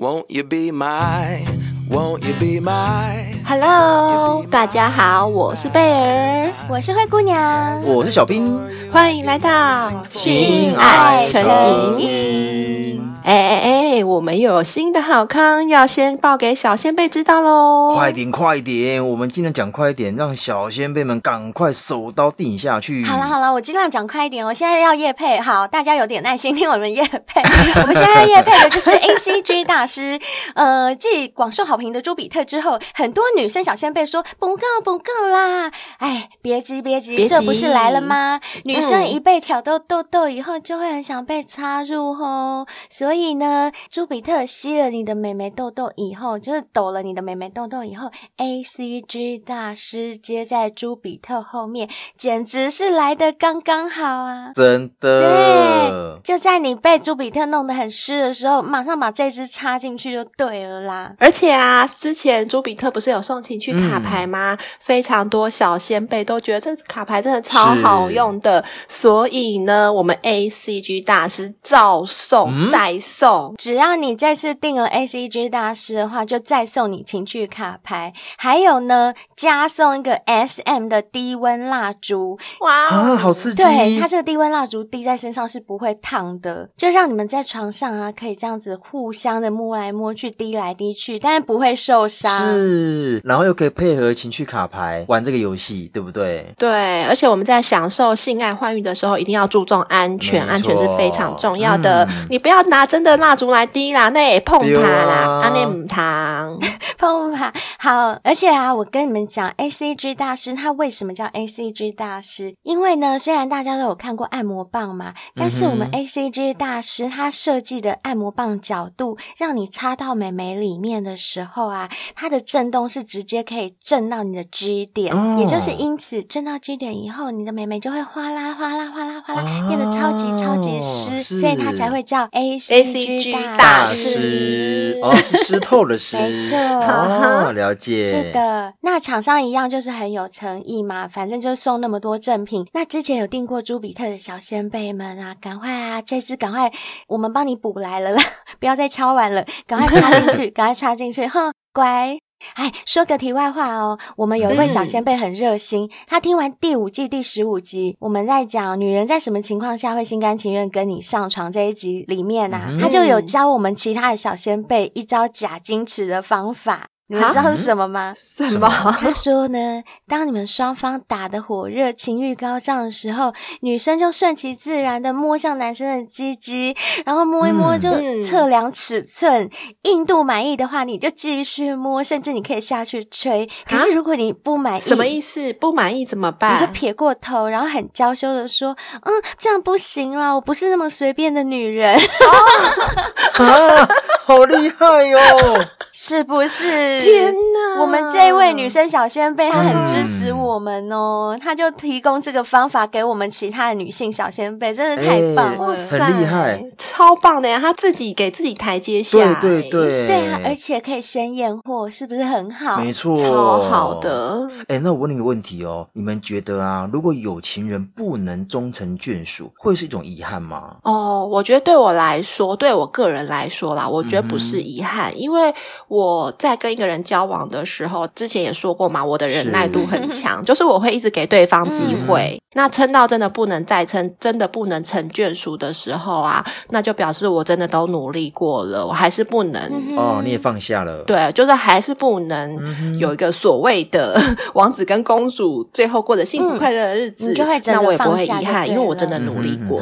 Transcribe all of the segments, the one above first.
Won't you be my, won't you be my? Hello，大家好，我是贝儿，我是灰姑娘，我是小兵，欢迎来到性爱成瘾。哎哎哎，我们又有新的好康，要先报给小先贝知道喽！快点快点，我们尽量讲快一点，让小先贝们赶快手刀定下去。好了好了，我尽量讲快一点。我现在要夜配，好，大家有点耐心听我们夜配。我们现在要业配的就是 ACG 大师，呃，继广受好评的朱比特之后，很多女生小先贝说不够不够啦！哎，别急别急，这不是来了吗？女生一被挑逗痘痘以后，就会很想被插入哦，所以。所以呢，朱比特吸了你的美眉痘痘以后，就是抖了你的美眉痘痘以后，ACG 大师接在朱比特后面，简直是来的刚刚好啊！真的，对，就在你被朱比特弄得很湿的时候，马上把这支插进去就对了啦。而且啊，之前朱比特不是有送情趣卡牌吗？嗯、非常多小先辈都觉得这卡牌真的超好用的，所以呢，我们 ACG 大师照送再送。送，只要你这次订了 ACG 大师的话，就再送你情趣卡牌，还有呢，加送一个 SM 的低温蜡烛。哇、啊，好刺激！对，它这个低温蜡烛滴在身上是不会烫的，就让你们在床上啊，可以这样子互相的摸来摸去，滴来滴去，但是不会受伤。是，然后又可以配合情趣卡牌玩这个游戏，对不对？对，而且我们在享受性爱欢愉的时候，一定要注重安全，安全是非常重要的。嗯、你不要拿。真的蜡烛来滴啦，那也 碰它啦，阿内母汤碰它好。而且啊，我跟你们讲，ACG 大师他为什么叫 ACG 大师？因为呢，虽然大家都有看过按摩棒嘛，但是我们 ACG 大师他设计的按摩棒角度，让你插到美眉里面的时候啊，它的震动是直接可以震到你的 G 点，哦、也就是因此震到 G 点以后，你的美眉就会哗啦哗啦哗啦哗啦，哦、变得超级超级湿，是所以它才会叫。ACG 大师哦，是湿透的 湿，没错，哦，了解，是的。那厂商一样就是很有诚意嘛，反正就送那么多赠品。那之前有订过朱比特的小先辈们啊，赶快啊，这支赶快，我们帮你补来了啦，不要再敲完了，赶快插进去，赶快插进去，哼，乖。哎，说个题外话哦，我们有一位小先辈很热心，嗯、他听完第五季第十五集，我们在讲女人在什么情况下会心甘情愿跟你上床这一集里面啊，嗯、他就有教我们其他的小先辈一招假矜持的方法。你们知道是什么吗？什么？他说呢，当你们双方打得火热、情欲高涨的时候，女生就顺其自然的摸向男生的鸡鸡，然后摸一摸就测量尺寸，嗯、硬度满意的话，你就继续摸，甚至你可以下去吹。可是如果你不满意，什么意思？不满意怎么办？你就撇过头，然后很娇羞的说：“嗯，这样不行啦，我不是那么随便的女人。哦” 啊，好厉害哟！是不是？天哪！我们这一位女生小先辈，她很支持我们哦，嗯、她就提供这个方法给我们其他的女性小先辈，真的太棒了，欸、很厉害，超棒的呀！她自己给自己台阶下，对对对，对啊，而且可以先验货，是不是很好？没错，超好的。哎、欸，那我问你一个问题哦，你们觉得啊，如果有情人不能终成眷属，会是一种遗憾吗？哦，我觉得对我来说，对我个人来说啦，我觉得不是遗憾，嗯、因为我在跟一个人交往的时候，之前也说过嘛，我的忍耐度很强，是 就是我会一直给对方机会。嗯、那撑到真的不能再撑，真的不能成眷属的时候啊，那就表示我真的都努力过了，我还是不能。哦，你也放下了。对，就是还是不能有一个所谓的王子跟公主最后过着幸福快乐的日子，嗯、就会那我也不会遗憾，因为我真的努力过。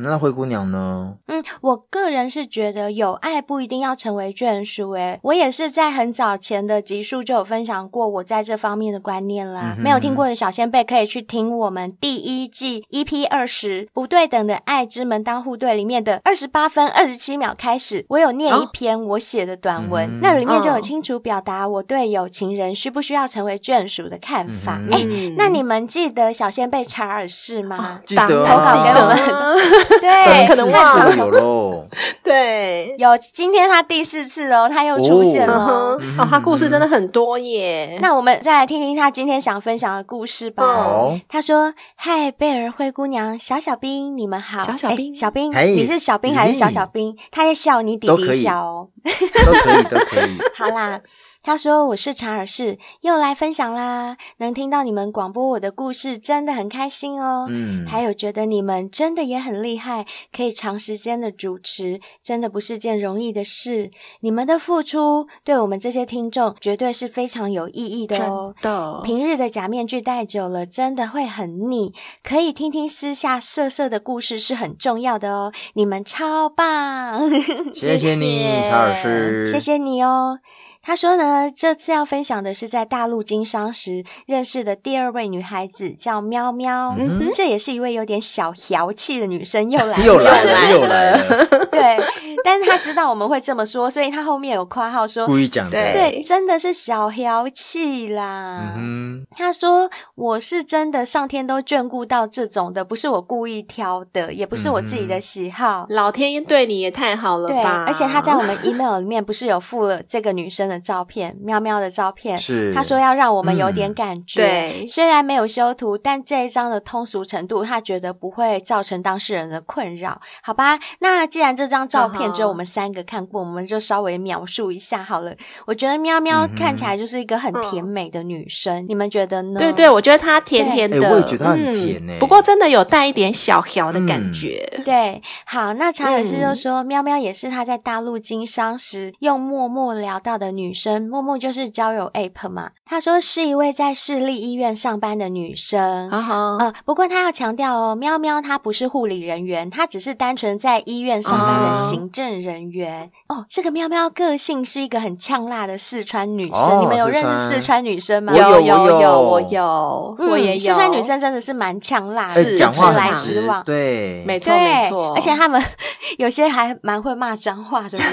那灰姑娘呢？嗯，我个人是觉得有爱不一定要成为眷属。诶，我也是在很早前的集数就有分享过我在这方面的观念啦。嗯、没有听过的小仙贝可以去听我们第一季 EP 二十不对等的爱之门当户对里面的二十八分二十七秒开始，我有念一篇我写的短文，哦、那里面就有清楚表达我对有情人需不需要成为眷属的看法。哎、嗯、那你们记得小仙贝查尔氏吗？哦、记得、啊，投稿给我们。对，可能忘了有喽。对，有今天他第四次哦，他又出现了。哦，他故事真的很多耶。那我们再来听听他今天想分享的故事吧。好，他说：“嗨，贝尔灰姑娘，小小兵，你们好。小小兵小兵，你是小兵还是小小兵？他在笑你弟弟小哦。都可以，都可以。好啦。”他说：“我是查尔士，又来分享啦！能听到你们广播我的故事，真的很开心哦。嗯，还有觉得你们真的也很厉害，可以长时间的主持，真的不是件容易的事。你们的付出对我们这些听众绝对是非常有意义的哦。真的，平日的假面具戴久了，真的会很腻。可以听听私下色色的故事是很重要的哦。你们超棒，谢谢你，查尔斯，谢谢你哦。”他说呢，这次要分享的是在大陆经商时认识的第二位女孩子，叫喵喵。嗯哼这也是一位有点小调气的女生，又来了 又来了，又来了，对，但是他知道我们会这么说，所以他后面有括号说，故意讲的。对对，真的是小调气啦。嗯他说：“我是真的，上天都眷顾到这种的，不是我故意挑的，也不是我自己的喜好。老天爷对你也太好了对，吧？而且他在我们 email 里面不是有附了这个女生的照片，喵喵的照片。是他说要让我们有点感觉。嗯对虽然没有修图，但这一张的通俗程度，他觉得不会造成当事人的困扰。好吧，那既然这张照片只有我们三个看过，我们就稍微描述一下好了。我觉得喵喵看起来就是一个很甜美的女生，你们觉得呢？对对，我觉得她甜甜的，哎我也觉得她很甜欸嗯。不过真的有带一点小调的感觉。对，好，那查尔斯就说，嗯喵喵也是他在大陆经商时用陌陌聊到的女生，默默就是交友 app 嘛。她说是一位在市立医院上班的女生。啊不过她要强调哦，喵喵她不是护理人员，她只是单纯在医院上班的行政人员。哦，这个喵喵个性是一个很呛辣的四川女生，哦你们有认识四川女生吗？有有有我有，嗯我也有。四川女生真的是蛮呛辣哎的，是讲话直来很直直往，。对，没错，没错，而且他们 有些还蛮会骂脏话的。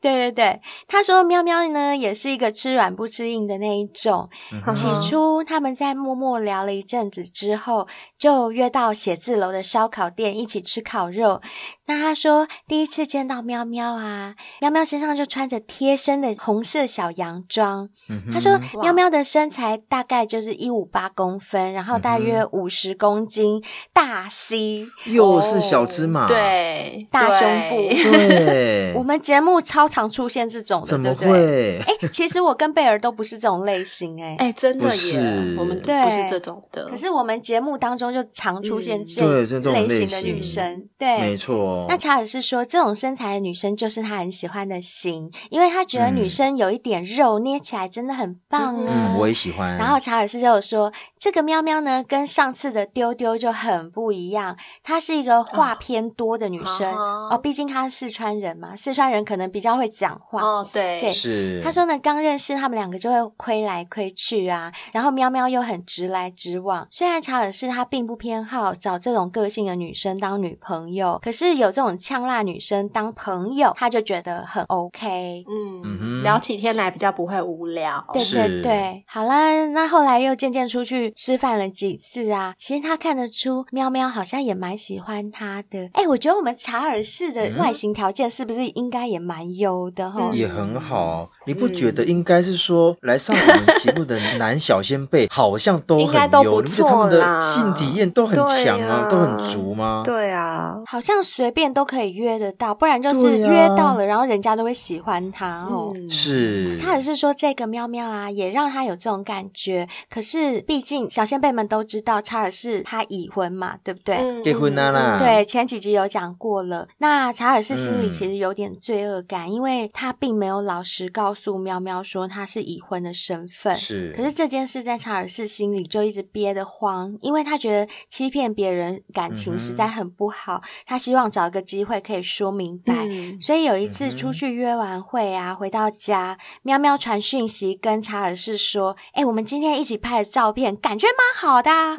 对对对，他说喵喵呢也是一个吃软不吃硬的那一种。嗯起初他们在默默聊了一阵子之后，就约到写字楼的烧烤店一起吃烤肉。那他说第一次见到喵喵啊，喵喵身上就穿着贴身的红色小洋装。嗯他说喵喵的身材大概就是一五八公分，然后大约五十公斤，大 C。又是小芝麻，，对大胸部对，我们节目超常出现这种的，怎么？会？哎，其实我跟贝尔都不是这种类型，哎。哎，真的耶，我们不是这种的。可是我们节目当中就常出现这种类类型的女型生，对，没错。那查尔斯说，这种身材的女生就是他很喜欢的型，因为他觉得女生有一点肉，捏起来真的很棒啊。嗯，我也喜欢。然后查尔斯就有说，这个喵喵呢，跟上次的丢丢就很不一样。她是一个话偏多的女生哦哦，毕竟她是四川人嘛，四川人可能比较会讲话。哦，对对是他说呢，刚认识他们两个就会亏来亏去啊，然后喵喵又很直来直往。虽然查尔斯他并不偏好找这种个性的女生当女朋友，可是有这种呛辣女生当朋友，他就觉得很 OK。嗯嗯聊起天来比较不会无聊。对是对对，好啦，那后来又渐渐出去吃饭了几次啊。其实他看得出喵喵好像也蛮喜欢他的。哎，我觉得我们查尔斯的外形条件是不是应该也蛮优的哈？嗯也很好，你不觉得应该是说来上我们节目的男小先辈 好像都很应该都他们错的性体验都很强？啊都很足吗？对啊，好像随便都可以约得到，不然就是约到了，然后人家都会喜欢他哦。嗯是，查尔斯说：“这个喵喵啊，也让他有这种感觉。可是，毕竟小先辈们都知道查尔斯他已婚嘛，对不对？嗯结婚啦啦对，前几集有讲过了。那查尔斯心里嗯其实有点罪恶感，因为他并没有老实告诉喵喵说他是已婚的身份。是，可是这件事在查尔斯心里就一直憋得慌，因为他觉得欺骗别人感情实在很不好，他希望找一个机会可以说明白。嗯所以有一次出去约完会啊，回到家，喵喵传讯息跟查尔斯说：“哎、我们今天一起拍的照片，感觉蛮好的、啊。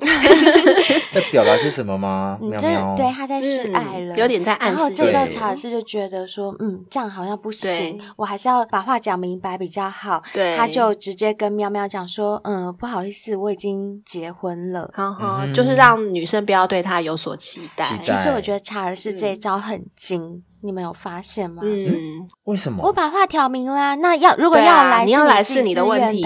在表达些什么吗？嗯，就是喵喵，对他在示爱了，嗯有点在暗示然后这时候查尔斯就觉得说，嗯，这样好像不行，我还是要把话讲明白比较好。对他就直接跟喵喵讲说，嗯，不好意思，我已经结婚了。好好，嗯哼就是让女生不要对他有所期待。期待其实我觉得查尔斯这一招很精。你们有发现吗？嗯，为什么？我把话挑明啦。那要如果要来，你要来是是你的问题，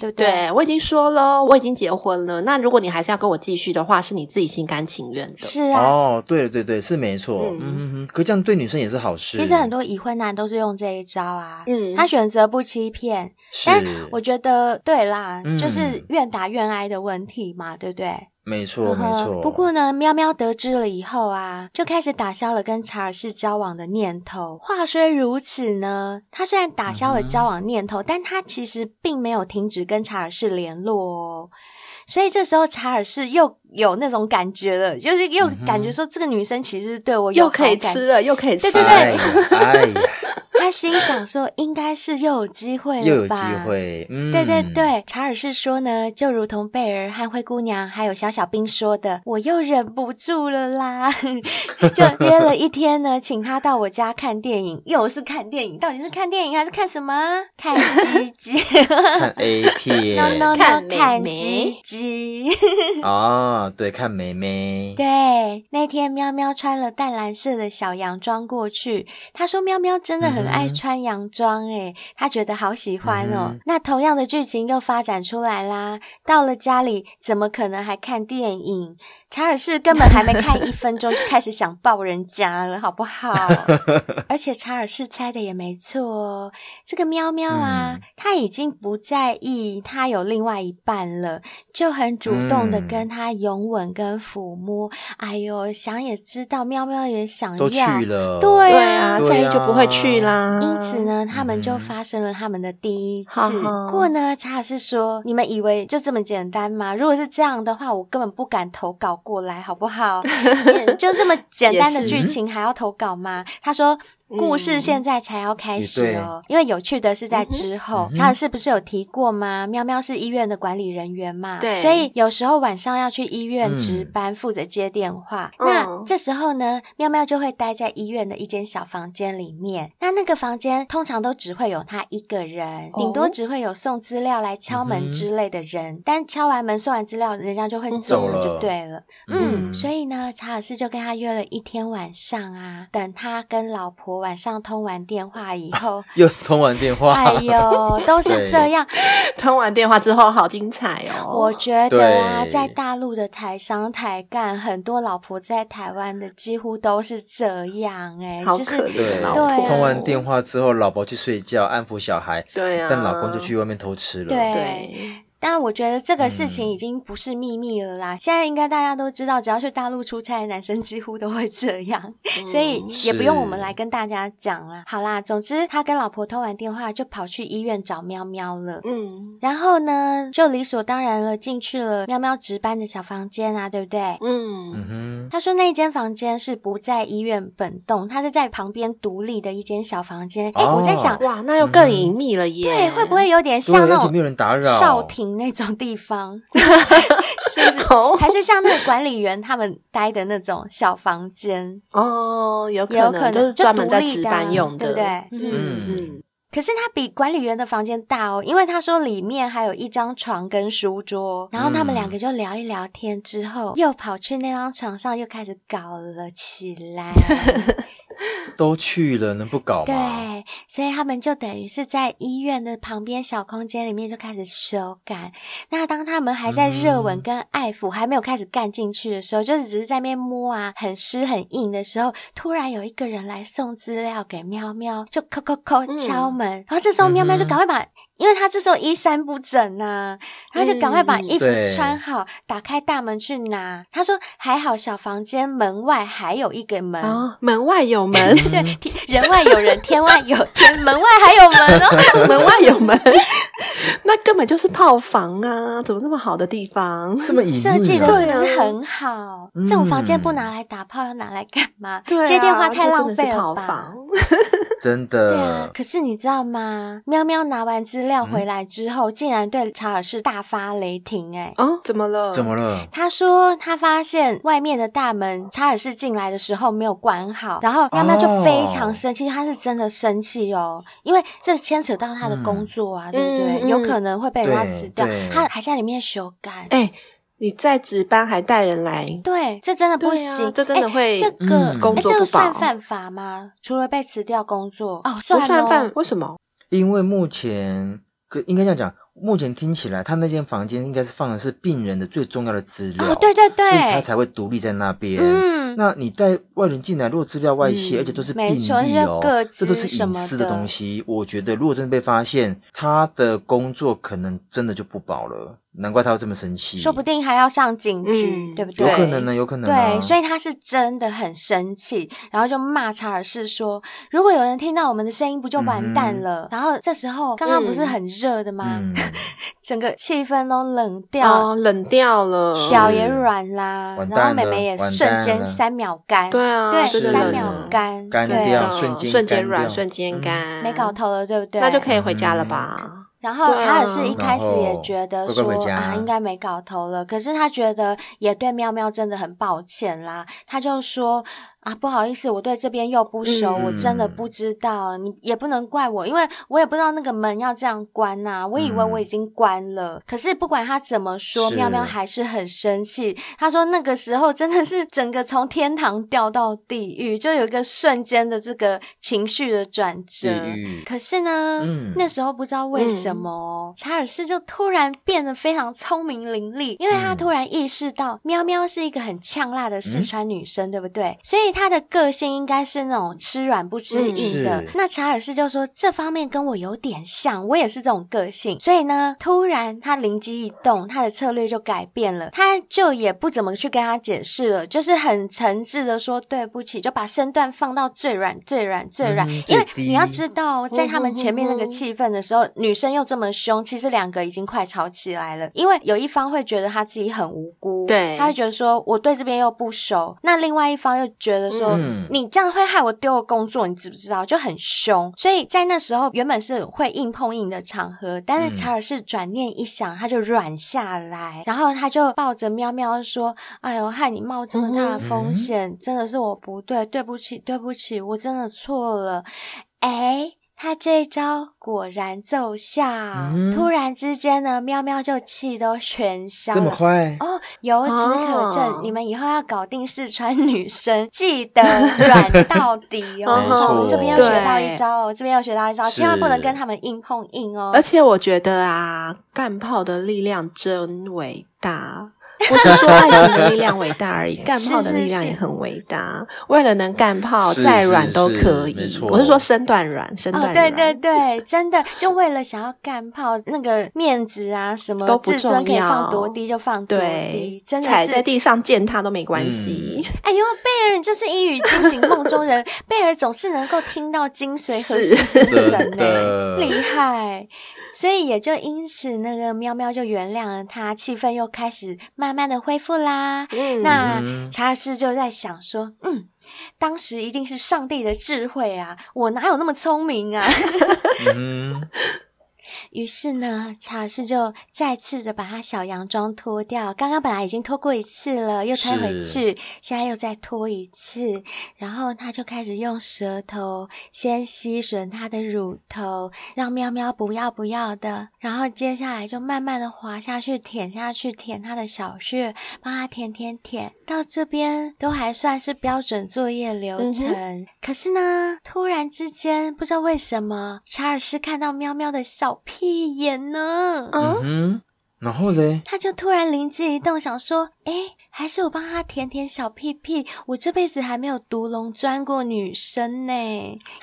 对不对？对，我已经说了，我已经结婚了。那如果你还是要跟我继续的话，是你自己心甘情愿的。是啊。哦，对对对，是没错。嗯嗯嗯嗯。可这样对女生也是好事。其实很多已婚男都是用这一招啊。嗯，他选择不欺骗。但我觉得对啦，嗯、就是愿打愿挨的问题嘛，对不对？没错，没错。不过呢，喵喵得知了以后啊，就开始打消了跟查尔斯交往的念头。话虽如此呢，他虽然打消了交往念头，嗯、但他其实并没有停止跟查尔斯联络哦。所以这时候查尔斯又有那种感觉了，就是又感觉说这个女生其实对我有好感，又可以吃了，又可以吃了，对对对。哎呀 他心想说：“应该是又有机会了吧？”又有机会，嗯，对对对。查尔斯说呢，就如同贝儿和灰姑娘还有小小兵说的，我又忍不住了啦，就约了一天呢，请他到我家看电影。又是看电影，到底是看电影还是看什么？看鸡鸡？看 A 片？No No No，看鸡鸡。哦，对，看妹妹。对，那天喵喵穿了淡蓝色的小洋装过去，他说喵喵真的很。爱穿洋装诶，他觉得好喜欢哦。嗯、那同样的剧情又发展出来啦。到了家里，怎么可能还看电影？查尔斯根本还没看一分钟，就开始想抱人家了，好不好？而且查尔斯猜的也没错哦，这个喵喵啊，他、嗯、已经不在意他有另外一半了，就很主动的跟他拥吻跟抚摸。嗯、哎呦，想也知道，喵喵也想要，都去了，对啊，对啊，在意就不会去啦。因此呢，他们就发生了他们的第一次。不、嗯、过呢，查尔斯说：“你们以为就这么简单吗？如果是这样的话，我根本不敢投稿。”过来好不好？就这么简单的剧情还要投稿吗？他说。故事现在才要开始哦，因为有趣的是在之后，查尔斯不是有提过吗？喵喵是医院的管理人员嘛，对，所以有时候晚上要去医院值班，负责接电话。那这时候呢，喵喵就会待在医院的一间小房间里面。那那个房间通常都只会有他一个人，顶多只会有送资料来敲门之类的人。但敲完门送完资料，人家就会走了，就对了。嗯，所以呢，查尔斯就跟他约了一天晚上啊，等他跟老婆。晚上通完电话以后，又通完电话，哎呦，都是这样。通完电话之后，好精彩哦！我觉得啊，在大陆的台商台干，很多老婆在台湾的几乎都是这样，哎，好可怜，对，通完电话之后，老婆去睡觉，安抚小孩，对啊，但老公就去外面偷吃了，对。但我觉得这个事情已经不是秘密了啦，嗯、现在应该大家都知道，只要去大陆出差的男生几乎都会这样，嗯、所以也不用我们来跟大家讲啦。好啦，总之他跟老婆通完电话就跑去医院找喵喵了。嗯，然后呢，就理所当然了进去了喵喵值班的小房间啊，对不对？嗯嗯哼。他说那间房间是不在医院本栋，他是在旁边独立的一间小房间。哎、哦，我在想，哇，那又更隐秘了耶。对，会不会有点像那种没有人打扰少廷？那种地方 是不是？还是像那个管理员他们待的那种小房间？哦，有可能，有可能就是专门在值班用的，对不对？嗯嗯。可是他比管理员的房间大哦，因为他说里面还有一张床跟书桌。然后他们两个就聊一聊天之后，又跑去那张床上，又开始搞了起来。都去了，能不搞吗？对，所以他们就等于是在医院的旁边小空间里面就开始修改。那当他们还在热吻跟爱抚，嗯、还没有开始干进去的时候，就是只是在那边摸啊，很湿很硬的时候，突然有一个人来送资料给喵喵，就叩叩叩敲门，嗯、然后这时候喵喵就赶快把。因为他这时候衣衫不整呐、啊，他就赶快把衣服穿好，嗯、打开大门去拿。他说：“还好小房间门外还有一个门，哦、门外有门，对，人外有人，天外有天，门外还有门哦，门外有门，那根本就是套房啊！怎么那么好的地方，这么设计的是不是很好？嗯、这种房间不拿来打炮，要拿来干嘛？对啊、接电话太浪费了吧？真的。对啊，可是你知道吗？喵喵拿完资料回来之后，嗯、竟然对查尔斯大发雷霆，哎，哦，怎么了？怎么了？他说他发现外面的大门，查尔斯进来的时候没有关好，然后喵喵就非常生气，哦、他是真的生气哦，因为这牵扯到他的工作啊，嗯、对不对？嗯、有可能会被人家辞掉，他还在里面修改，哎。你在值班还带人来，对，这真的不行，啊、这真的会、欸、这个、嗯、工作不保，欸、这个算犯法吗？除了被辞掉工作哦，算不算犯？为什么？因为目前，可应该这样讲。目前听起来，他那间房间应该是放的是病人的最重要的资料，哦，对对对，所以他才会独立在那边。嗯，那你带外人进来，如果资料外泄，嗯，而且都是病历哦，这都是隐私的东西。我觉得，如果真的被发现，他的工作可能真的就不保了。难怪他会这么生气，说不定还要上警局，嗯、对不对？有可能呢，有可能、啊。对，所以他是真的很生气，然后就骂查尔斯说：“如果有人听到我们的声音，不就完蛋了？”嗯、然后这时候刚刚不是很热的吗？嗯、整个气氛都冷掉，哦、冷掉了，脚也软啦，然后妹妹也瞬间三秒干，对啊，对，三秒干，干掉，瞬间瞬间软，瞬间干，没搞头了，对不对？那就可以回家了吧？嗯。然后查尔斯一开始也觉得说啊，应该没搞头了，可是他觉得也对喵喵真的很抱歉啦，他就说。啊，不好意思，我对这边又不熟，嗯、我真的不知道，你也不能怪我，因为我也不知道那个门要这样关呐、啊，我以为我已经关了。嗯、可是不管他怎么说，喵喵还是很生气。他说那个时候真的是整个从天堂掉到地狱，就有一个瞬间的这个情绪的转折。可是呢，嗯、那时候不知道为什么，嗯、查尔斯就突然变得非常聪明伶俐，因为他突然意识到喵喵是一个很呛辣的四川女生，嗯、对不对？所以。他的个性应该是那种吃软不吃硬的。嗯、那查尔斯就说这方面跟我有点像，我也是这种个性。所以呢，突然他灵机一动，他的策略就改变了，他就也不怎么去跟他解释了，就是很诚挚的说对不起，就把身段放到最软、最软、最软。嗯、因为你要知道，在他们前面那个气氛的时候，女生又这么凶，其实两个已经快吵起来了。因为有一方会觉得他自己很无辜，对，他会觉得说我对这边又不熟，那另外一方又觉得。说、嗯、你这样会害我丢了工作，你知不知道？就很凶，所以在那时候原本是会硬碰硬的场合，但是查尔斯转念一想，他就软下来，然后他就抱着喵喵说：“哎呦，害你冒这么大的风险，嗯、真的是我不对，对不起，对不起，我真的错了。”哎。他这一招果然奏效，嗯、突然之间呢，喵喵就气都全消了。这么快哦！由此可证，哦、你们以后要搞定四川女生，记得软到底 哦。这边又学到一招哦，对这边又学到一招，千万不能跟他们硬碰硬哦。而且我觉得啊，干炮的力量真伟大。不是说爱情的力量伟大而已，干炮的力量也很伟大。是是是为了能干炮，再软都可以。是是是我是说身段软，身段软。哦，对对对，真的就为了想要干炮，那个面子啊什么，都不重要，可以放多低就放多低，对真的踩在地上践踏都没关系。嗯、哎呦，贝尔，你这是一语惊醒梦中人。贝尔总是能够听到精髓和精神呢，厉害。所以也就因此，那个喵喵就原谅了他，气氛又开始慢慢的恢复啦。嗯，那查尔斯就在想说，嗯，当时一定是上帝的智慧啊，我哪有那么聪明啊？嗯于是呢，查尔斯就再次的把他小洋装脱掉。刚刚本来已经脱过一次了，又穿回去，现在又再脱一次。然后他就开始用舌头先吸吮他的乳头，让喵喵不要不要的。然后接下来就慢慢的滑下去，舔下去，舔他的小穴，帮他舔舔舔。到这边都还算是标准作业流程。嗯、可是呢，突然之间不知道为什么，查尔斯看到喵喵的小屁眼呢？嗯哼，然后嘞，他就突然灵机一动，想说：“诶还是我帮他舔舔小屁屁，我这辈子还没有独龙钻过女生呢，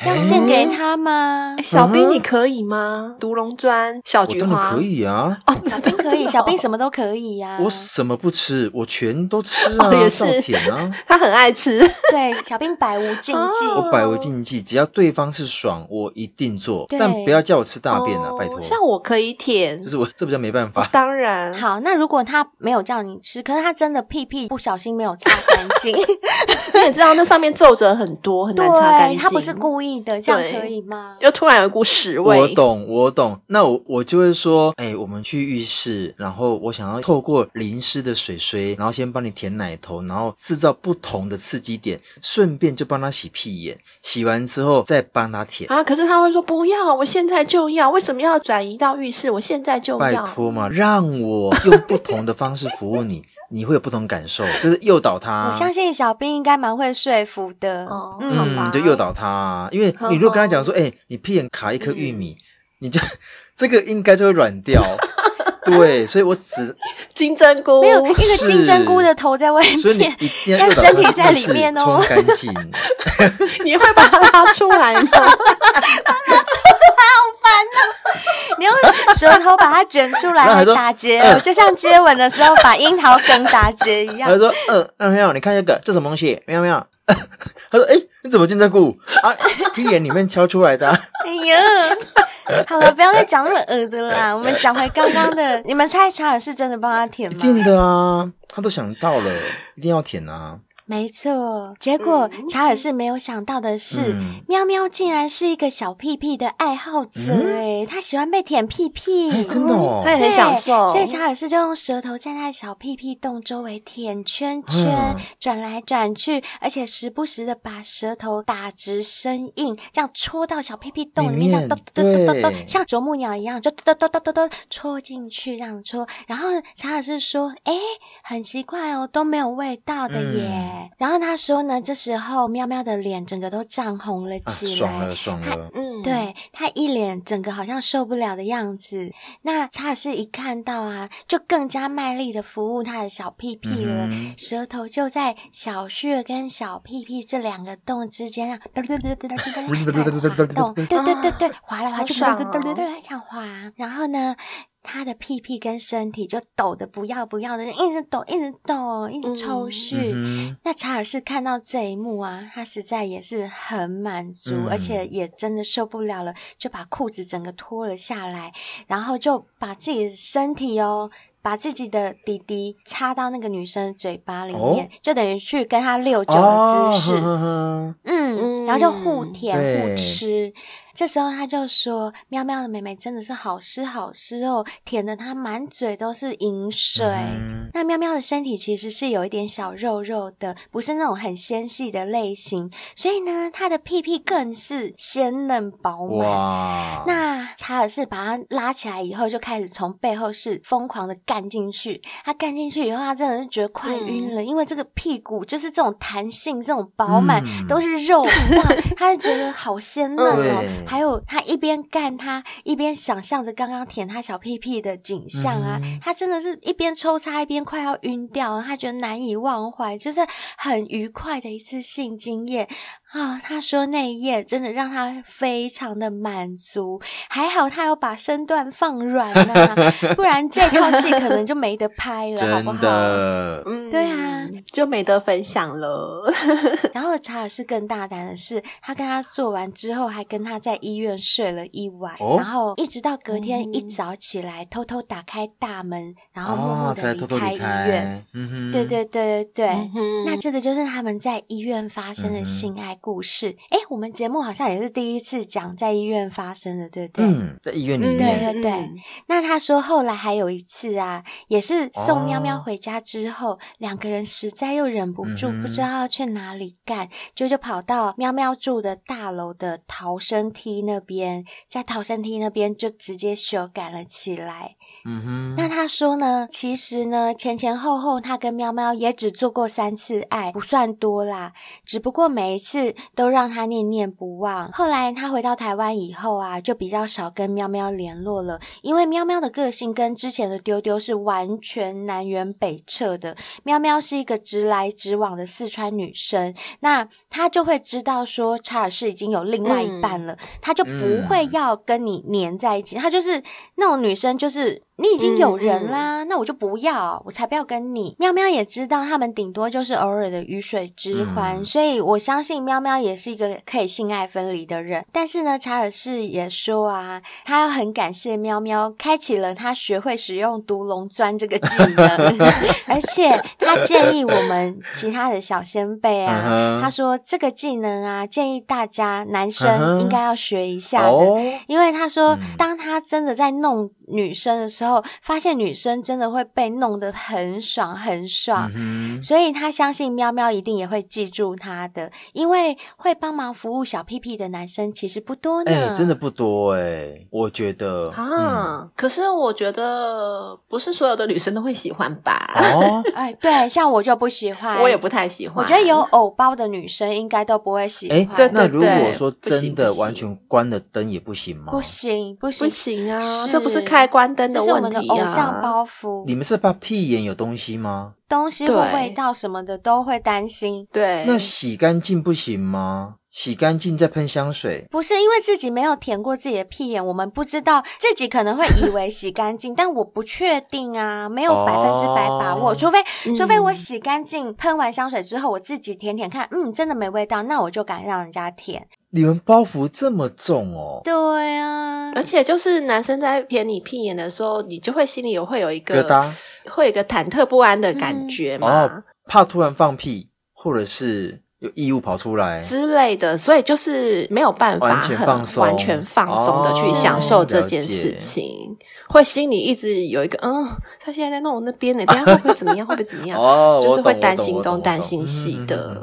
要献给他吗？小兵你可以吗？独龙钻小菊花可以啊，哦，小兵可以，小兵什么都可以呀。我什么不吃，我全都吃啊，也是舔啊，他很爱吃。对，小兵百无禁忌，我百无禁忌，只要对方是爽，我一定做，但不要叫我吃大便啊，拜托。像我可以舔，就是我这比较没办法。当然，好，那如果他没有叫你吃，可是他真的屁。屁屁不小心没有擦干净。你也知道那上面皱褶很多，很难擦干净。他不是故意的，这样可以吗？又突然有一股屎味。我懂，我懂。那我我就会说，哎、欸，我们去浴室，然后我想要透过淋湿的水水，然后先帮你舔奶头，然后制造不同的刺激点，顺便就帮他洗屁眼。洗完之后再帮他舔啊。可是他会说不要，我现在就要。为什么要转移到浴室？我现在就要。拜托嘛，让我用不同的方式服务你。你会有不同感受，就是诱导他。我相信小兵应该蛮会说服的。哦、嗯，嗯就诱导他，因为你如果跟他讲说，哎、欸，你屁眼卡一颗玉米，嗯、你就 这个应该就会软掉。对，所以我只金针菇没有一个金针菇的头在外面，所以你一定要身体在里面哦，冲干净。你会把它拉出来吗？好烦哦！你用舌头把它卷出来 还打结，呃、就像接吻的时候把樱桃梗打结一样。他说：“嗯嗯，喵，你看这个，这什么东西？喵喵。” 他说：“哎、欸，你怎么进这股啊？屁眼里面敲出来的、啊？” 哎呀，好了，不要再讲那么恶的啦。我们讲回刚刚的，你们猜查尔是真的帮他舔吗？一定的啊，他都想到了，一定要舔啊。没错，结果查尔斯没有想到的是，嗯、喵喵竟然是一个小屁屁的爱好者诶、嗯、他喜欢被舔屁屁，欸、真的、哦，他也很享受。所以查尔斯就用舌头在他的小屁屁洞周围舔圈圈，转、嗯、来转去，而且时不时的把舌头打直生硬，这样戳到小屁屁洞里面，这样咚咚咚咚，像啄木鸟一样，就咚咚咚咚咚戳进去，这样戳。然后查尔斯说：“诶很奇怪哦，都没有味道的耶。嗯”然后他说呢，这时候喵喵的脸整个都涨红了起来，啊、爽了爽了，嗯，对，他一脸整个好像受不了的样子。那查尔斯一看到啊，就更加卖力的服务他的小屁屁了，嗯、舌头就在小穴跟小屁屁这两个洞之间啊，滑动，对对对对，滑来滑去，这样滑。然后呢？他的屁屁跟身体就抖得不要不要的，一直抖，一直抖，一直抽搐。嗯嗯、那查尔斯看到这一幕啊，他实在也是很满足，嗯、而且也真的受不了了，就把裤子整个脱了下来，然后就把自己的身体哦，把自己的弟弟插到那个女生嘴巴里面，哦、就等于去跟他六九的姿势。哦、呵呵嗯，然后就互舔互吃。这时候他就说：“喵喵的妹妹真的是好湿好湿哦，舔得她满嘴都是饮水。嗯”那喵喵的身体其实是有一点小肉肉的，不是那种很纤细的类型，所以呢，他的屁屁更是鲜嫩饱满。那查尔斯把他拉起来以后，就开始从背后是疯狂的干进去。他干进去以后，他真的是觉得快晕了，嗯、因为这个屁股就是这种弹性、这种饱满，嗯、都是肉，哇，他就觉得好鲜嫩哦。还有他一边干他一边想象着刚刚舔他小屁屁的景象啊，嗯、他真的是一边抽插一边快要晕掉了，他觉得难以忘怀，就是很愉快的一次性经验。啊，他说那一夜真的让他非常的满足，还好他有把身段放软呐，不然这套戏可能就没得拍了，好不好？嗯，对啊，就没得分享了。然后查尔斯更大胆的是，他跟他做完之后，还跟他在医院睡了一晚，哦、然后一直到隔天一早起来，嗯、偷偷打开大门，然后默默的离开医院。哦、嗯哼，对对对对对，嗯、那这个就是他们在医院发生的性爱。故事，哎，我们节目好像也是第一次讲在医院发生的，对不对？嗯，在医院里面，对对对。嗯、那他说后来还有一次啊，也是送喵喵回家之后，哦、两个人实在又忍不住，嗯、不知道要去哪里干，就就跑到喵喵住的大楼的逃生梯那边，在逃生梯那边就直接修改了起来。嗯哼，那他说呢，其实呢，前前后后他跟喵喵也只做过三次爱，不算多啦。只不过每一次都让他念念不忘。后来他回到台湾以后啊，就比较少跟喵喵联络了，因为喵喵的个性跟之前的丢丢是完全南辕北辙的。喵喵是一个直来直往的四川女生，那她就会知道说查尔斯已经有另外一半了，她就不会要跟你黏在一起。她就是那种女生，就是。你已经有人啦，嗯嗯，那我就不要，我才不要跟你。喵喵也知道，他们顶多就是偶尔的鱼水之欢，嗯、所以我相信喵喵也是一个可以性爱分离的人。但是呢，查尔斯也说啊，他要很感谢喵喵，开启了他学会使用毒龙钻这个技能，而且他建议我们其他的小先辈啊，嗯、他说这个技能啊，建议大家男生应该要学一下的，嗯、因为他说，当他真的在弄。女生的时候，发现女生真的会被弄得很爽很爽，嗯、所以他相信喵喵一定也会记住他的，因为会帮忙服务小屁屁的男生其实不多呢，哎、欸，真的不多哎、欸，我觉得啊，嗯、可是我觉得不是所有的女生都会喜欢吧？哦，哎，对，像我就不喜欢，我也不太喜欢，我觉得有偶包的女生应该都不会喜欢。哎、欸，对，那如果说真的完全关了灯也不行吗？不行，不行，不行啊，这不是。开关灯的问我们的偶像包袱。你们是怕屁眼有东西吗？东西或味道什么的都会担心。对，那洗干净不行吗？洗干净再喷香水？不是，因为自己没有舔过自己的屁眼，我们不知道自己可能会以为洗干净，但我不确定啊，没有百分之百把握。除非，除非我洗干净，喷完香水之后，我自己舔舔看，嗯，真的没味道，那我就敢让人家舔。你们包袱这么重哦？对啊，而且就是男生在舔你屁眼的时候，你就会心里有会有一个疙瘩，会有一个忐忑不安的感觉嘛，哦，怕突然放屁，或者是有异物跑出来之类的，所以就是没有办法完全放松，完全放松的去享受这件事情，哦，会心里一直有一个嗯，他现在在弄我那边呢，等下会不会怎么样？会不会怎么样？哦，就是会担心东担心西的。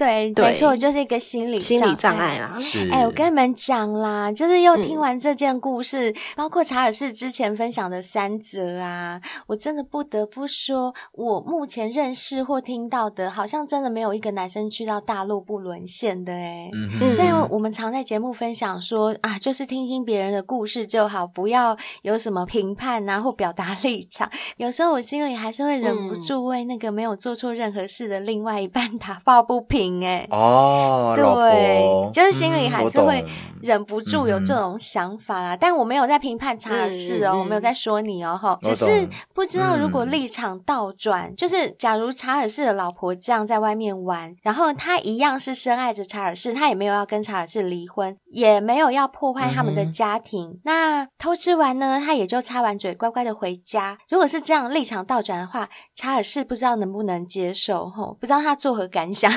对，对没错，就是一个心理心理障碍啦。是，哎，我跟你们讲啦，就是又听完这件故事，嗯、包括查尔斯之前分享的三则啊，我真的不得不说，我目前认识或听到的，好像真的没有一个男生去到大陆不沦陷的哎。嗯哼。虽然我们常在节目分享说啊，就是听听别人的故事就好，不要有什么评判啊或表达立场。有时候我心里还是会忍不住为那个没有做错任何事的另外一半打抱不平。哎哦，对，就是心里还是会忍不住有这种想法啦。嗯、但我没有在评判查尔士哦，嗯、我没有在说你哦，哈，只是不知道如果立场倒转，嗯、就是假如查尔士的老婆这样在外面玩，然后他一样是深爱着查尔士，他也没有要跟查尔士离婚，也没有要破坏他们的家庭。嗯、那偷吃完呢，他也就擦完嘴，乖乖的回家。如果是这样立场倒转的话，查尔士不知道能不能接受，吼，不知道他作何感想。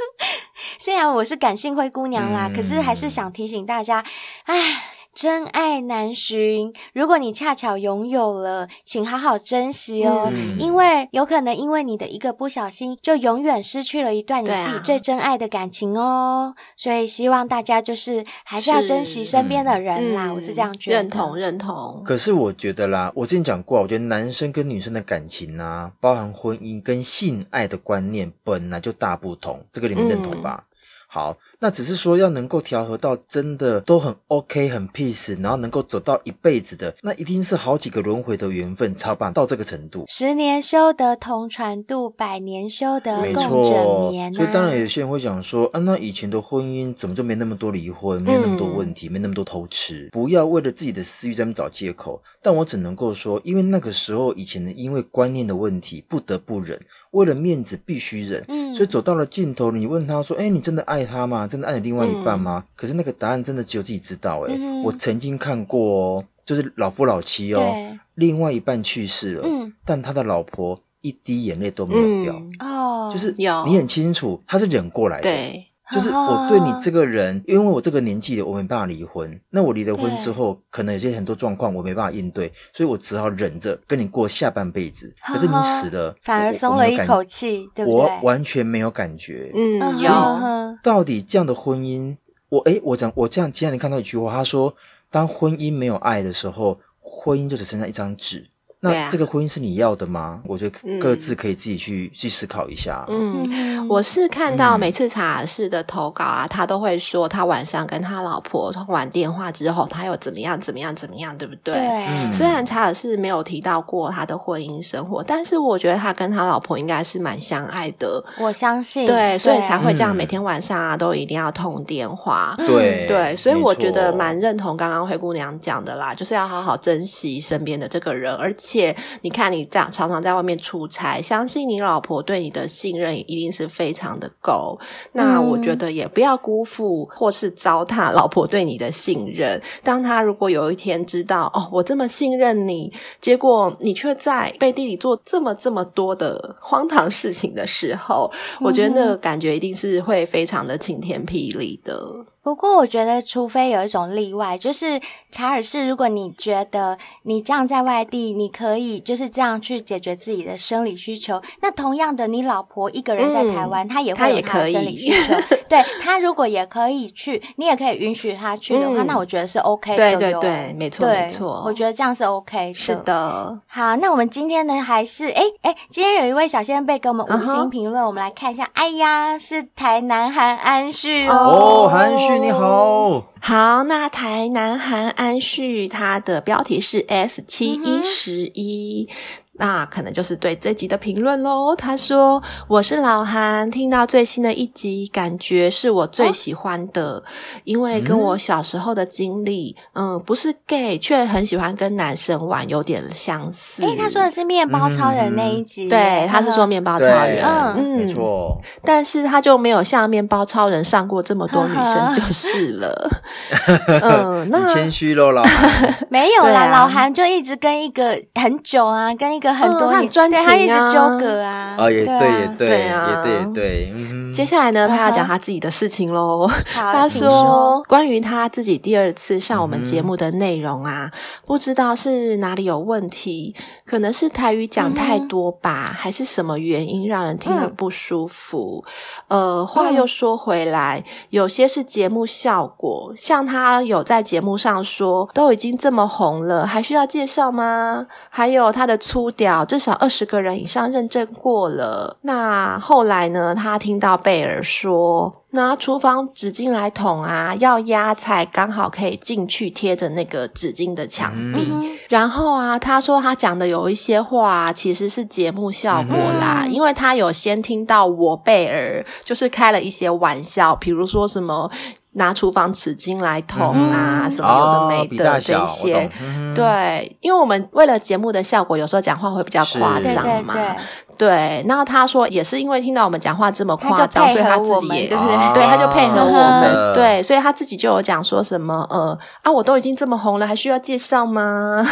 虽然我是感性灰姑娘啦，嗯、可是还是想提醒大家，唉，真爱难寻。如果你恰巧拥有了，请好好珍惜哦，嗯、因为有可能因为你的一个不小心，就永远失去了一段你自己最真爱的感情哦。啊、所以希望大家就是还是要珍惜身边的人啦，嗯、我是这样觉得。认同认同。可是我觉得啦，我之前讲过，我觉得男生跟女生的感情啊，包含婚姻跟性爱的观念本来就大不同，这个你们认同吧？嗯好，那只是说要能够调和到真的都很 OK 很 peace，然后能够走到一辈子的，那一定是好几个轮回的缘分才办到这个程度。十年修得同船渡，百年修得共枕眠啊。所以当然有些人会想说，啊，那以前的婚姻怎么就没那么多离婚，没那么多问题，嗯、没那么多偷吃？不要为了自己的私欲在那边找借口。但我只能够说，因为那个时候以前的因为观念的问题，不得不忍。为了面子必须忍，嗯，所以走到了尽头，你问他说：“哎，你真的爱他吗？真的爱你另外一半吗？”嗯、可是那个答案真的只有自己知道。哎、嗯，我曾经看过哦，就是老夫老妻哦，另外一半去世了，嗯，但他的老婆一滴眼泪都没有掉，哦、嗯，就是你很清楚他是忍过来的，对。就是我对你这个人，因为我这个年纪了，我没办法离婚。那我离了婚之后，可能有些很多状况我没办法应对，所以我只好忍着跟你过下半辈子。可是你死了，反而松了一口气，对不对？我完全没有感觉。嗯，所以到底这样的婚姻，我诶我讲我这样，今天你看到一句话，他说，当婚姻没有爱的时候，婚姻就只剩下一张纸。那这个婚姻是你要的吗？我觉得各自可以自己去、嗯、去思考一下。嗯，我是看到每次查尔斯的投稿啊，他都会说他晚上跟他老婆通完电话之后，他又怎么样怎么样怎么样，对不对？对。嗯、虽然查尔斯没有提到过他的婚姻生活，但是我觉得他跟他老婆应该是蛮相爱的。我相信。对，所以才会这样每天晚上啊、嗯、都一定要通电话。对对，所以我觉得蛮认同刚刚灰姑娘讲的啦，就是要好好珍惜身边的这个人，而且你看。你这样常常在外面出差，相信你老婆对你的信任一定是非常的够。那我觉得也不要辜负或是糟蹋老婆对你的信任。当他如果有一天知道哦，我这么信任你，结果你却在背地里做这么这么多的荒唐事情的时候，我觉得那个感觉一定是会非常的晴天霹雳的。不过，我觉得，除非有一种例外，就是查尔斯，如果你觉得你这样在外地，你可以就是这样去解决自己的生理需求，那同样的，你老婆一个人在台湾，她、嗯、也会有她的生理需求。对，她如果也可以去，你也可以允许她去的话，嗯、那我觉得是 OK 的。对对对，没错没错，我觉得这样是 OK 的。是的。好，那我们今天呢，还是哎哎，今天有一位小仙贝给我们五星评论，uh -huh. 我们来看一下。哎呀，是台南韩安旭哦，韩旭。你好，好，那台南韩安旭，他的标题是 S 七一十一。那可能就是对这集的评论喽。他说：“我是老韩，听到最新的一集，感觉是我最喜欢的，哦、因为跟我小时候的经历，嗯，嗯，不是 gay，却很喜欢跟男生玩，有点相似。”诶，他说的是面包超人那一集，嗯、对，他是说面包超人，嗯，没错。但是他就没有像面包超人上过这么多女生，就是了。嗯，那谦虚喽，老韩 没有啦，啊、老韩就一直跟一个很久啊，跟一个。很多、很专情啊，他一直纠葛啊，哦，也对，也对，也对，对啊，也对，也对。嗯，接下来呢，他要讲他自己的事情喽。他说，关于他自己第二次上我们节目的内容啊，嗯，不知道是哪里有问题，可能是台语讲太多吧，嗯，还是什么原因让人听了不舒服？嗯，呃，话又说回来，有些是节目效果，像他有在节目上说，都已经这么红了，还需要介绍吗？还有他的粗。屌，至少二十个人以上认证过了。那后来呢？他听到贝尔说，拿厨房纸巾来捅啊，要压才刚好可以进去贴着那个纸巾的墙壁。嗯。然后啊，他说他讲的有一些话其实是节目效果啦，嗯，因为他有先听到我贝尔就是开了一些玩笑，比如说什么。拿厨房纸巾来捅啊、嗯，什么有的没的这些、嗯，对，因为我们为了节目的效果，有时候讲话会比较夸张嘛。对，然后他说也是因为听到我们讲话这么夸张，所以他自己也对不对？对，他就配合我们，对，所以他自己就有讲说什么呃啊，我都已经这么红了，还需要介绍吗？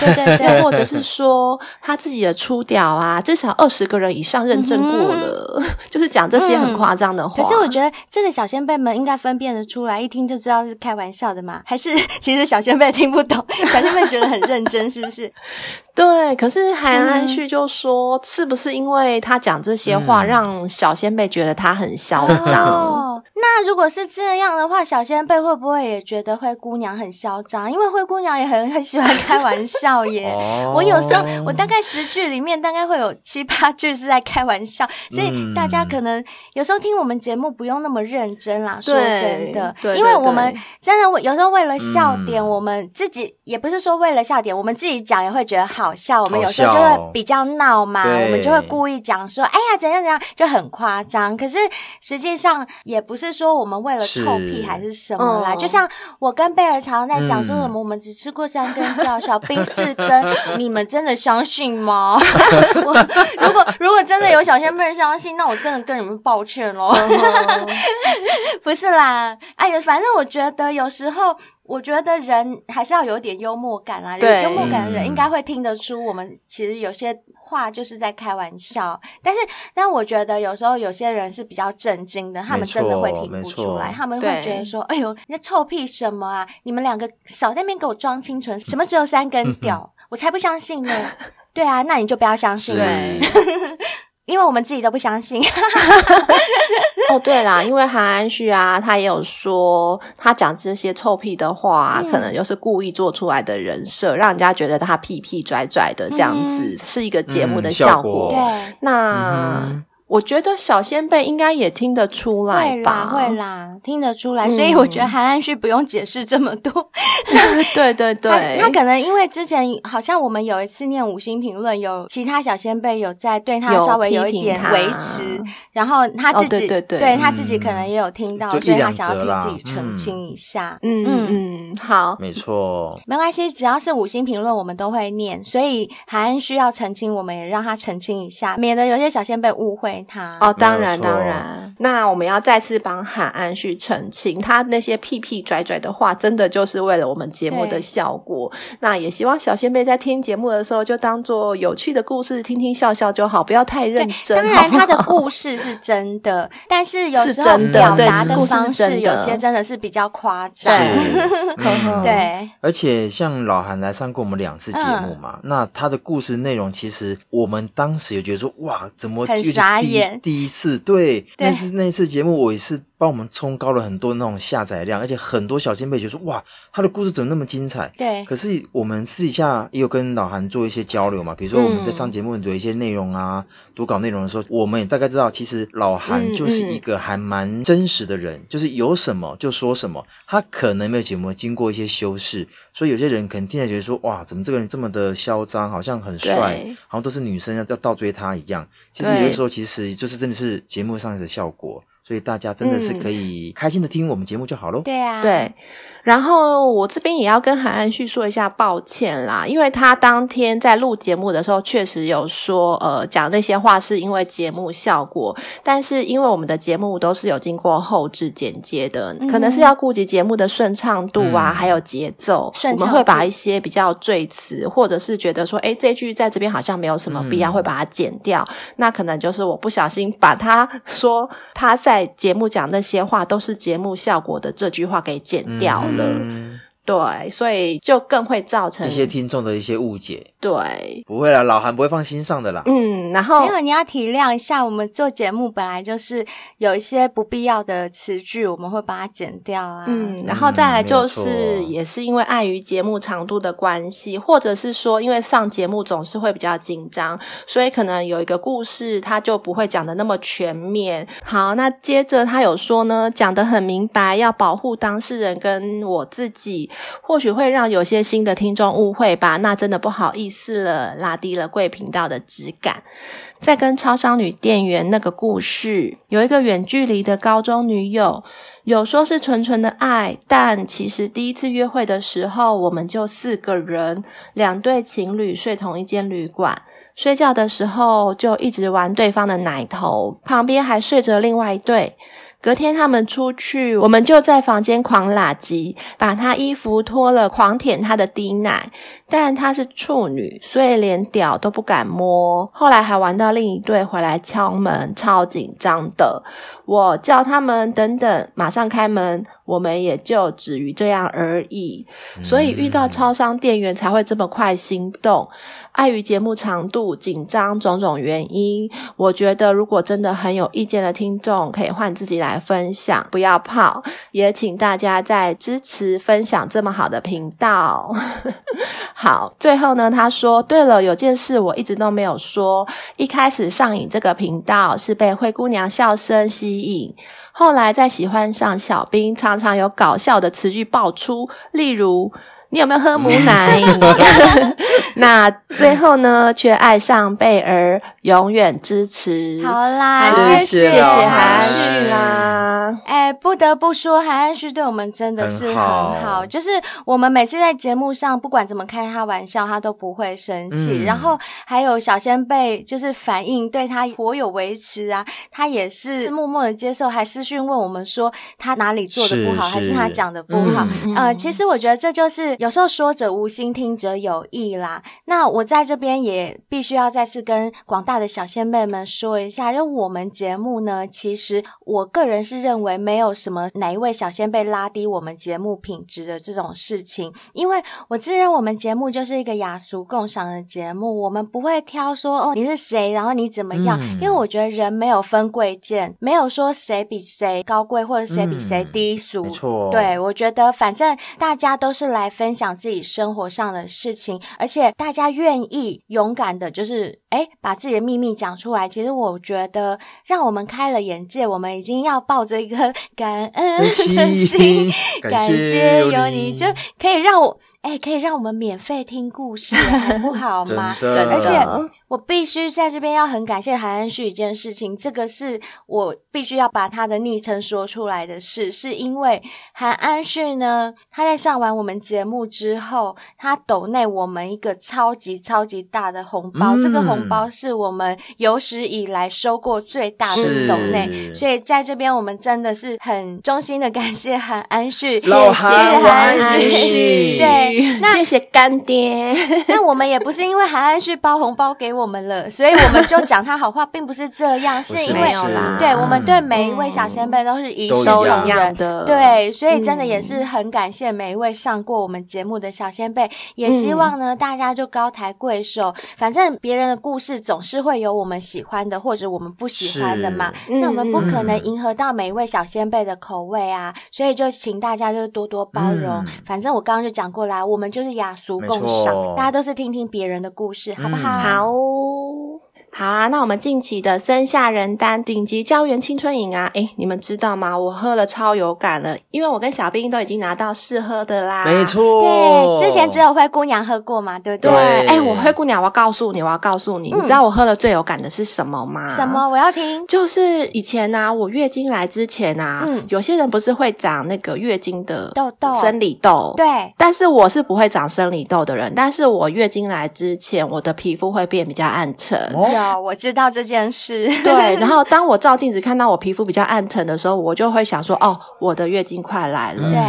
对对对，或者是说他自己的出屌啊，至少二十个人以上认证过了，嗯、就是讲这些很夸张的话、嗯。可是我觉得这个小仙贝们应该分辨得出来，一听就知道是开玩笑的嘛？还是 其实小仙贝听不懂，小仙贝觉得很认真，是不是？对，可是韩安旭就说、嗯，是不是因为他讲这些话，让小仙贝觉得他很嚣张？那如果是这样的话，小仙贝会不会也觉得灰姑娘很嚣张？因为灰姑娘也很很喜欢开玩笑耶。哦、我有时候，我大概十句里面大概会有七八句是在开玩笑，所以大家可能有时候听我们节目不用那么认真啦。说真的，对对对，因为我们真的有时候为了笑点、嗯，我们自己也不是说为了笑点，我们自己讲也会觉得好。笑，我们有时候就会比较闹嘛，我们就会故意讲说，哎呀，怎样怎样，就很夸张。可是实际上也不是说我们为了臭屁还是什么啦。就像我跟贝尔常常在讲说什么，我们只吃过三根吊，小 兵四根，你们真的相信吗？我如果如果真的有小仙贝相信，那我真的跟你们抱歉喽。不是啦，哎呀，反正我觉得有时候。我觉得人还是要有点幽默感啦，有幽默感的人应该会听得出我们其实有些话就是在开玩笑。但是，但我觉得有时候有些人是比较震惊的，他们真的会听不出来，他们会觉得说：“哎呦，你在臭屁什么啊？你们两个少在那边给我装清纯，什么只有三根屌，我才不相信呢！” 对啊，那你就不要相信了。因为我们自己都不相信。哦，对啦，因为韩安旭啊，他也有说，他讲这些臭屁的话，嗯、可能就是故意做出来的人设，让人家觉得他屁屁拽拽的这样子，嗯、是一个节目的效果。嗯、对，那。嗯我觉得小先辈应该也听得出来吧，会啦，会啦，听得出来。所以我觉得韩安旭不用解释这么多。对 对对，他可能因为之前好像我们有一次念五星评论，有其他小先辈有在对他稍微有一点维持，然后他自己对对对他自己可能也有听到，所以他想要替自己澄清一下。嗯嗯嗯，好，没错，没关系，只要是五星评论我们都会念，所以韩安旭要澄清，我们也让他澄清一下，免得有些小先辈误会。他。哦，当然当然，那我们要再次帮韩安旭澄清，他那些屁屁拽拽的话，真的就是为了我们节目的效果。那也希望小仙贝在听节目的时候，就当做有趣的故事听听笑笑就好，不要太认真。当然，他的故事是真的，但是有时候表达的方式有些真的是比较夸张。对，而且像老韩来上过我们两次节目嘛，那他的故事内容其实我们当时也觉得说，哇，怎么很傻眼。第一次对，对那次那次节目，我也是帮我们冲高了很多那种下载量，而且很多小前辈觉得说哇，他的故事怎么那么精彩？对。可是我们私底下也有跟老韩做一些交流嘛，比如说我们在上节目有一些内容啊，嗯、读稿内容的时候，我们也大概知道，其实老韩就是一个还蛮真实的人，嗯嗯、就是有什么就说什么，他可能没有节目经过一些修饰，所以有些人可能听起来觉得说哇，怎么这个人这么的嚣张，好像很帅，对好像都是女生要要倒追他一样。其实有的时候，其实就是真的是节目上的效果，所以大家真的是可以开心的听我们节目就好喽。对啊，对。然后我这边也要跟韩安旭说一下抱歉啦，因为他当天在录节目的时候确实有说，呃，讲那些话是因为节目效果，但是因为我们的节目都是有经过后置剪接的，嗯、可能是要顾及节目的顺畅度啊，嗯、还有节奏，我们会把一些比较赘词，或者是觉得说，诶，这句在这边好像没有什么必要，嗯、会把它剪掉。那可能就是我不小心把他说他在节目讲那些话都是节目效果的这句话给剪掉了。嗯，对，所以就更会造成一些听众的一些误解。对，不会啦，老韩不会放心上的啦。嗯，然后没有，你要体谅一下，我们做节目本来就是有一些不必要的词句，我们会把它剪掉啊。嗯，然后再来就是，也是因为碍于节目长度的关系，或者是说，因为上节目总是会比较紧张，所以可能有一个故事，他就不会讲的那么全面。好，那接着他有说呢，讲得很明白，要保护当事人跟我自己，或许会让有些新的听众误会吧。那真的不好意思。了，拉低了贵频道的质感。在跟超商女店员那个故事，有一个远距离的高中女友，有说是纯纯的爱，但其实第一次约会的时候，我们就四个人，两对情侣睡同一间旅馆，睡觉的时候就一直玩对方的奶头，旁边还睡着另外一对。隔天他们出去，我们就在房间狂拉鸡，把他衣服脱了，狂舔他的滴奶。但她是处女，所以连屌都不敢摸。后来还玩到另一对回来敲门，超紧张的。我叫他们等等，马上开门。我们也就止于这样而已。所以遇到超商店员才会这么快心动。碍于节目长度、紧张种种原因，我觉得如果真的很有意见的听众，可以换自己来分享，不要泡。也请大家再支持分享这么好的频道。好，最后呢，他说：“对了，有件事我一直都没有说。一开始上瘾这个频道是被灰姑娘笑声吸引，后来再喜欢上小兵，常常有搞笑的词句爆出，例如。”你有没有喝母奶？那最后呢，却爱上贝儿，永远支持。好啦，谢谢谢谢韩安旭啦。哎，不得不说，韩安旭对我们真的是很好。很好就是我们每次在节目上，不管怎么开他玩笑，他都不会生气。嗯、然后还有小仙贝，就是反应对他颇有微词啊，他也是默默的接受，还私讯问我们说他哪里做的不好，是还是他讲的不好？嗯、呃，其实我觉得这就是。有时候说者无心，听者有意啦。那我在这边也必须要再次跟广大的小仙贝们说一下，就我们节目呢，其实我个人是认为没没有什么哪一位小仙贝拉低我们节目品质的这种事情，因为我自认我们节目就是一个雅俗共赏的节目，我们不会挑说哦你是谁，然后你怎么样，嗯、因为我觉得人没有分贵贱，没有说谁比谁高贵或者谁比谁低俗，嗯、没错。对，我觉得反正大家都是来分享自己生活上的事情，而且大家愿意勇敢的，就是诶把自己的秘密讲出来。其实我觉得让我们开了眼界，我们已经要抱着一个感恩的 心，感谢有你，就可以让我。哎，可以让我们免费听故事，好不好 吗？而且。我必须在这边要很感谢韩安旭一件事情，这个是我必须要把他的昵称说出来的事，是因为韩安旭呢，他在上完我们节目之后，他抖内我们一个超级超级大的红包，嗯、这个红包是我们有史以来收过最大的抖内，所以在这边我们真的是很衷心的感谢韩安旭，谢谢韩安旭，对，那谢谢干爹。那我们也不是因为韩安旭包红包给我。们了，所以我们就讲他好话，并不是这样，是因为对我们对每一位小仙辈都是以收养人的，对，所以真的也是很感谢每一位上过我们节目的小仙贝，也希望呢大家就高抬贵手，反正别人的故事总是会有我们喜欢的或者我们不喜欢的嘛，那我们不可能迎合到每一位小仙贝的口味啊，所以就请大家就多多包容。反正我刚刚就讲过啦，我们就是雅俗共赏，大家都是听听别人的故事，好不好？好。哦好啊，那我们近期的森下仁丹顶级胶原青春饮啊，诶，你们知道吗？我喝了超有感了，因为我跟小兵都已经拿到试喝的啦。没错，对，之前只有灰姑娘喝过嘛，对不对？对，诶，我灰姑娘，我要告诉你，我要告诉你，嗯、你知道我喝了最有感的是什么吗？什么？我要听。就是以前啊，我月经来之前啊，嗯、有些人不是会长那个月经的痘痘、生理痘，对。但是我是不会长生理痘的人，但是我月经来之前，我的皮肤会变比较暗沉。哦我知道这件事。对，然后当我照镜子看到我皮肤比较暗沉的时候，我就会想说：“哦，我的月经快来了。”对。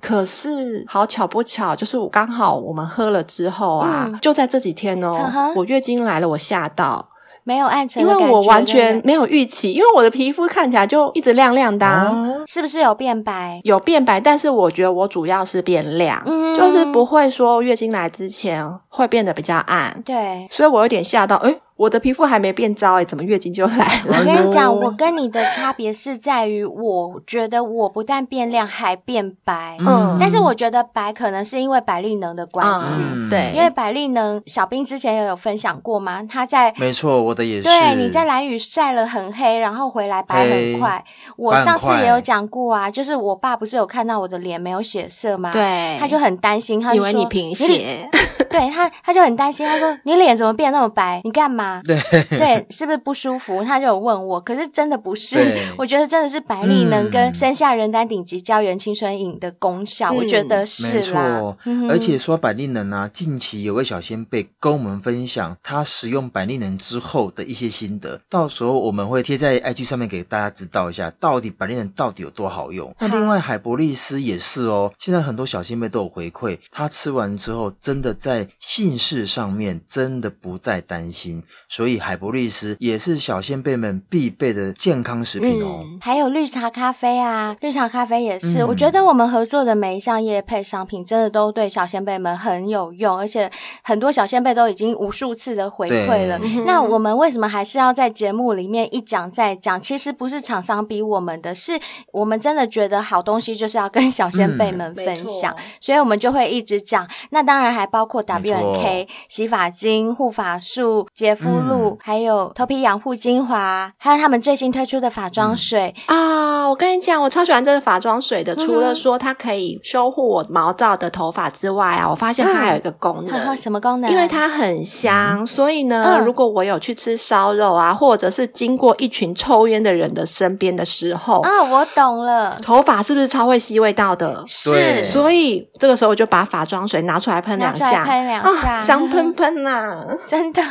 可是好巧不巧，就是我刚好我们喝了之后啊，嗯、就在这几天哦，呵呵我月经来了，我吓到。没有暗沉，因为我完全没有预期，因为我的皮肤看起来就一直亮亮的，啊，是不是有变白？有变白，但是我觉得我主要是变亮，嗯，就是不会说月经来之前会变得比较暗，对，所以我有点吓到，诶我的皮肤还没变糟哎，怎么月经就来了？我跟你讲，我跟你的差别是在于，我觉得我不但变亮，还变白。嗯，但是我觉得白可能是因为百丽能的关系。嗯、对，因为百丽能，小兵之前也有分享过吗？他在没错，我的也是。对，你在蓝雨晒了很黑，然后回来白很快。我上次也有讲过啊，就是我爸不是有看到我的脸没有血色吗？对，他就很担心，他以为你贫血。对他，他就很担心，他说：“你脸怎么变那么白？你干嘛？对对，是不是不舒服？”他就有问我，可是真的不是，我觉得真的是百丽能跟山下仁丹顶级胶原青春饮的功效，嗯、我觉得是啦。没错，嗯、而且说百丽能啊，近期有位小仙贝跟我们分享他使用百丽能之后的一些心得，到时候我们会贴在 IG 上面给大家知道一下，到底百丽能到底有多好用。那另外海博利斯也是哦，现在很多小仙贝都有回馈，他吃完之后真的在。姓氏上面真的不再担心，所以海博律师也是小仙贝们必备的健康食品哦。嗯、还有绿茶咖啡啊，绿茶咖啡也是。嗯、我觉得我们合作的每一项业配商品，真的都对小仙贝们很有用，而且很多小仙贝都已经无数次的回馈了。那我们为什么还是要在节目里面一讲再讲？其实不是厂商逼我们的，是我们真的觉得好东西就是要跟小仙贝们分享，嗯、所以我们就会一直讲。那当然还包括 W。K 洗发精、护发素、洁肤露，嗯、还有头皮养护精华，还有他们最新推出的发妆水、嗯、啊！我跟你讲，我超喜欢这个发妆水的。除了说它可以修护我毛躁的头发之外啊，我发现它还有一个功能。嗯、什么功能？因为它很香，嗯、所以呢，嗯、如果我有去吃烧肉啊，或者是经过一群抽烟的人的身边的时候啊，我懂了，头发是不是超会吸味道的？是，所以这个时候我就把发妆水拿出来喷两下，喷两下。香喷喷呐，真的，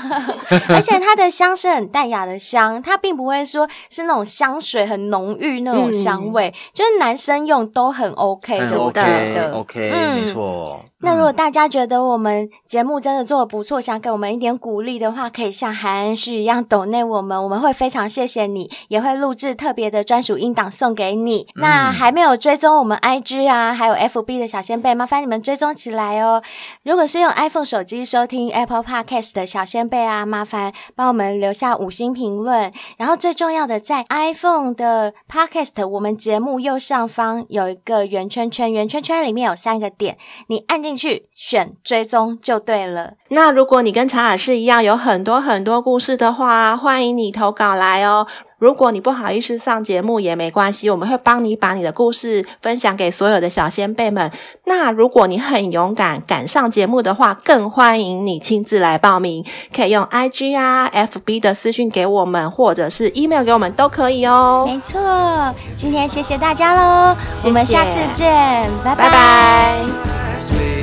而且它的香是很淡雅的香，它并不会说是那种香水很浓郁那种香味，嗯、就是男生用都很 OK，是的，OK，没错。那如果大家觉得我们节目真的做的不错，想给我们一点鼓励的话，可以像韩安旭一样抖内我们，我们会非常谢谢你，也会录制特别的专属音档送给你。嗯、那还没有追踪我们 IG 啊，还有 FB 的小先辈，麻烦你们追踪起来哦。如果是用 iPhone 手机收听 Apple Podcast 的小先辈啊，麻烦帮我们留下五星评论。然后最重要的，在 iPhone 的 Podcast，我们节目右上方有一个圆圈圈，圆圈圈里面有三个点，你按进去选追踪就对了。那如果你跟查尔斯一样有很多很多故事的话，欢迎你投稿来哦。如果你不好意思上节目也没关系，我们会帮你把你的故事分享给所有的小仙贝们。那如果你很勇敢敢上节目的话，更欢迎你亲自来报名，可以用 IG 啊、FB 的私讯给我们，或者是 email 给我们都可以哦。没错，今天谢谢大家喽，我们下次见，拜拜。拜拜。